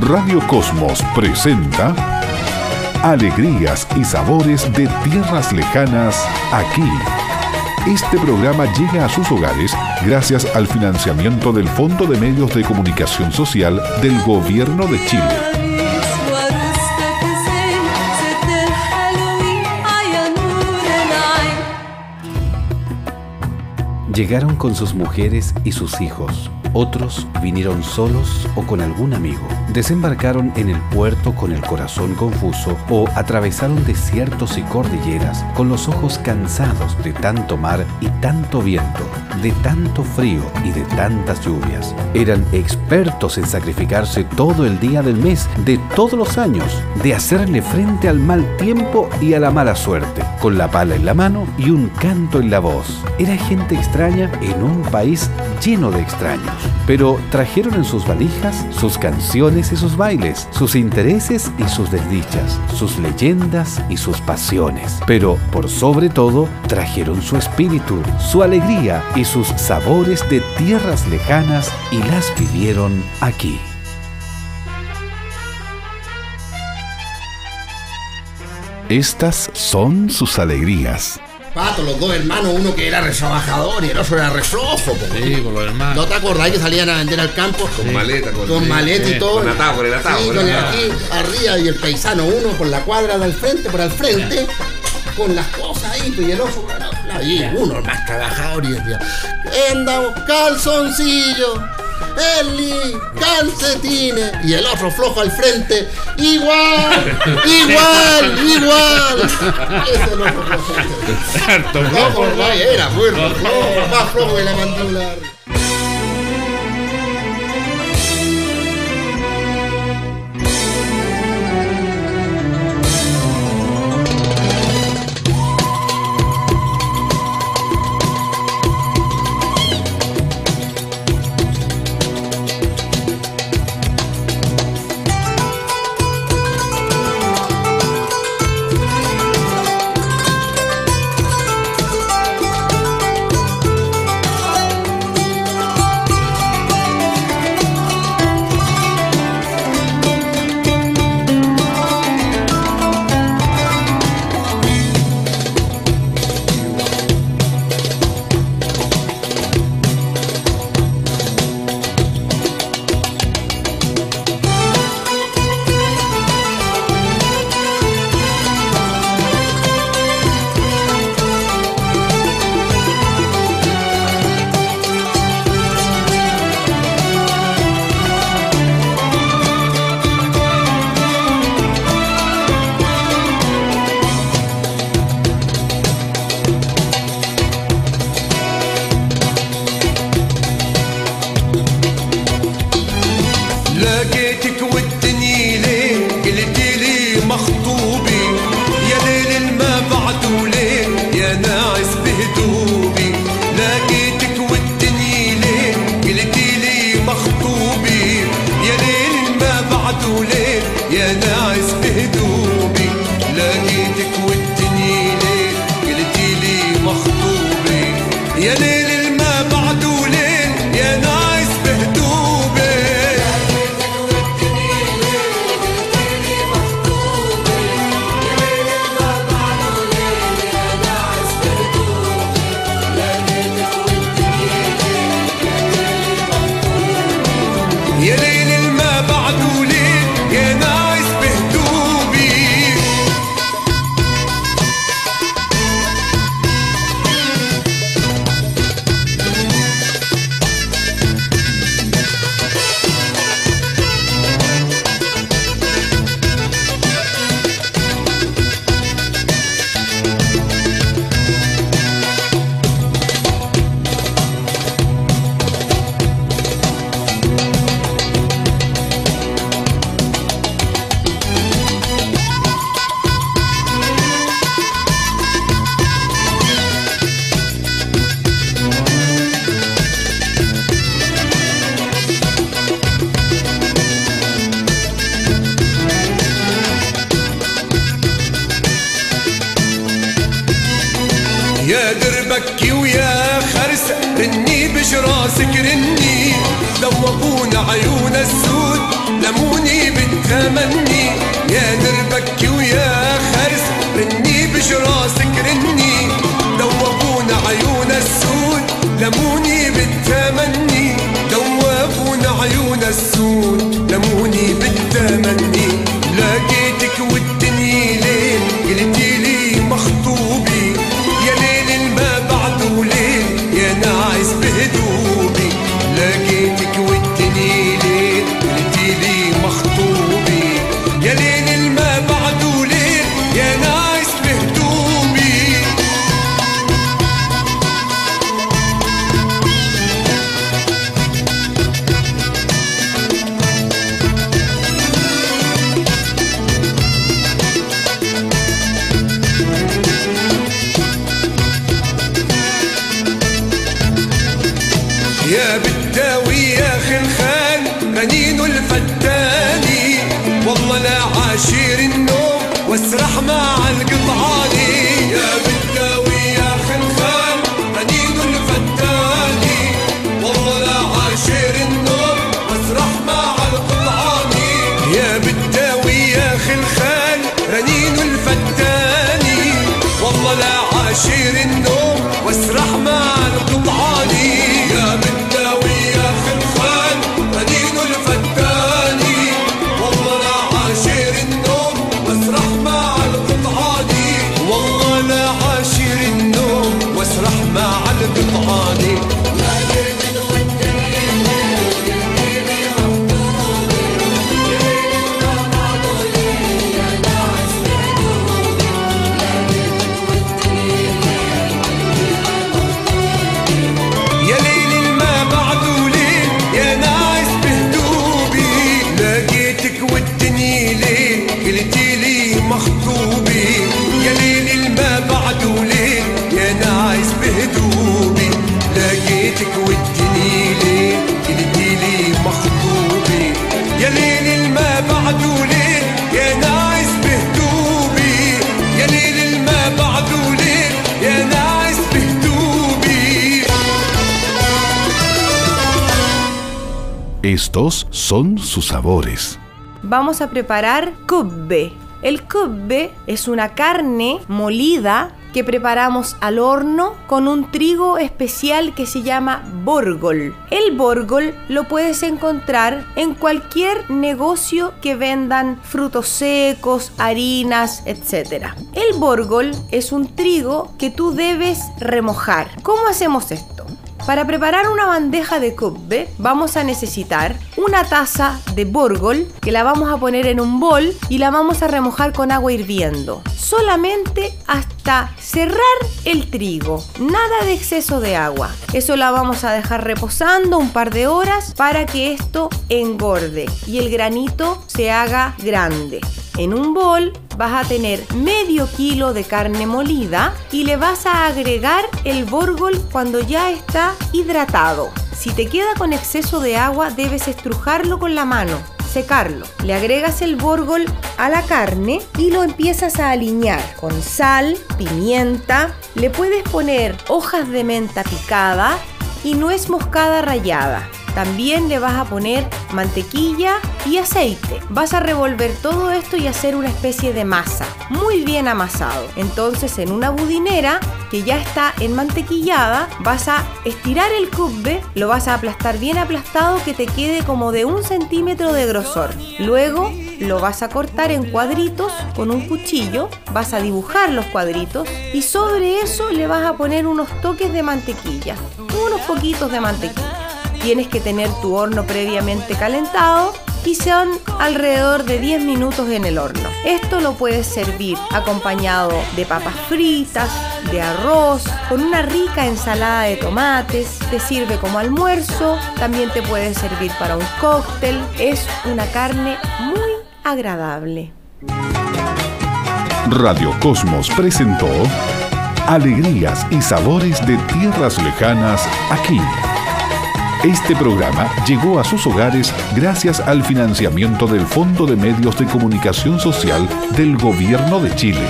Radio Cosmos presenta Alegrías y sabores de tierras lejanas aquí. Este programa llega a sus hogares gracias al financiamiento del Fondo de Medios de Comunicación Social del Gobierno de Chile. Llegaron con sus mujeres y sus hijos. Otros vinieron solos o con algún amigo. Desembarcaron en el puerto con el corazón confuso o atravesaron desiertos y cordilleras con los ojos cansados de tanto mar y tanto viento, de tanto frío y de tantas lluvias. Eran expertos en sacrificarse todo el día del mes, de todos los años, de hacerle frente al mal tiempo y a la mala suerte, con la pala en la mano y un canto en la voz. Era gente extraña en un país lleno de extraños, pero trajeron en sus valijas sus canciones y sus bailes, sus intereses y sus desdichas, sus leyendas y sus pasiones, pero por sobre todo trajeron su espíritu, su alegría y sus sabores de tierras lejanas y las vivieron aquí. Estas son sus alegrías. Pato, los dos hermanos, uno que era retrabajador y el otro era reflojo. Sí, por los hermanos. ¿No te acordás que salían a vender al campo? Con maleta, con- Con sí, maleta y sí, todo. con atado, con el atado, Sí, con con el aquí arriba y el paisano, uno por la cuadra del frente, por al frente, con las cosas ahí, y el otro Y uno más trabajador y decía, andamos calzoncillo. Eli, calcetines y el otro flojo al frente, igual, igual, igual. Ese es el otro flojo. Harto Flojo, era bueno, flojo, más flojo que la mandíbula. تكون عيون السود لموني بالتمني. يا دير ويا خرس رني بجراسك رني. دوبون عيون السود لموني بالتمني. دوبون عيون السود لموني بالتمني. يا بالداوي يا خلخال رنين الفتاني؟ والله لا عاشر النوم واسرح مع القطعاني marre Estos son sus sabores. Vamos a preparar kubbe. El kubbe es una carne molida que preparamos al horno con un trigo especial que se llama borgol. El borgol lo puedes encontrar en cualquier negocio que vendan frutos secos, harinas, etc. El borgol es un trigo que tú debes remojar. ¿Cómo hacemos esto? Para preparar una bandeja de kubbe vamos a necesitar una taza de borgol que la vamos a poner en un bol y la vamos a remojar con agua hirviendo. Solamente hasta cerrar el trigo. Nada de exceso de agua. Eso la vamos a dejar reposando un par de horas para que esto engorde y el granito se haga grande. En un bol vas a tener medio kilo de carne molida y le vas a agregar el borgol cuando ya está hidratado. Si te queda con exceso de agua debes estrujarlo con la mano, secarlo. Le agregas el borgol a la carne y lo empiezas a alinear con sal, pimienta, le puedes poner hojas de menta picada y nuez moscada rallada. También le vas a poner mantequilla y aceite. Vas a revolver todo esto y hacer una especie de masa, muy bien amasado. Entonces en una budinera que ya está enmantequillada, vas a estirar el kubbe, lo vas a aplastar bien aplastado que te quede como de un centímetro de grosor. Luego lo vas a cortar en cuadritos con un cuchillo, vas a dibujar los cuadritos y sobre eso le vas a poner unos toques de mantequilla, unos poquitos de mantequilla. Tienes que tener tu horno previamente calentado y son alrededor de 10 minutos en el horno. Esto lo puedes servir acompañado de papas fritas, de arroz, con una rica ensalada de tomates, te sirve como almuerzo, también te puede servir para un cóctel, es una carne muy agradable. Radio Cosmos presentó Alegrías y sabores de tierras lejanas aquí. Este programa llegó a sus hogares gracias al financiamiento del Fondo de Medios de Comunicación Social del Gobierno de Chile.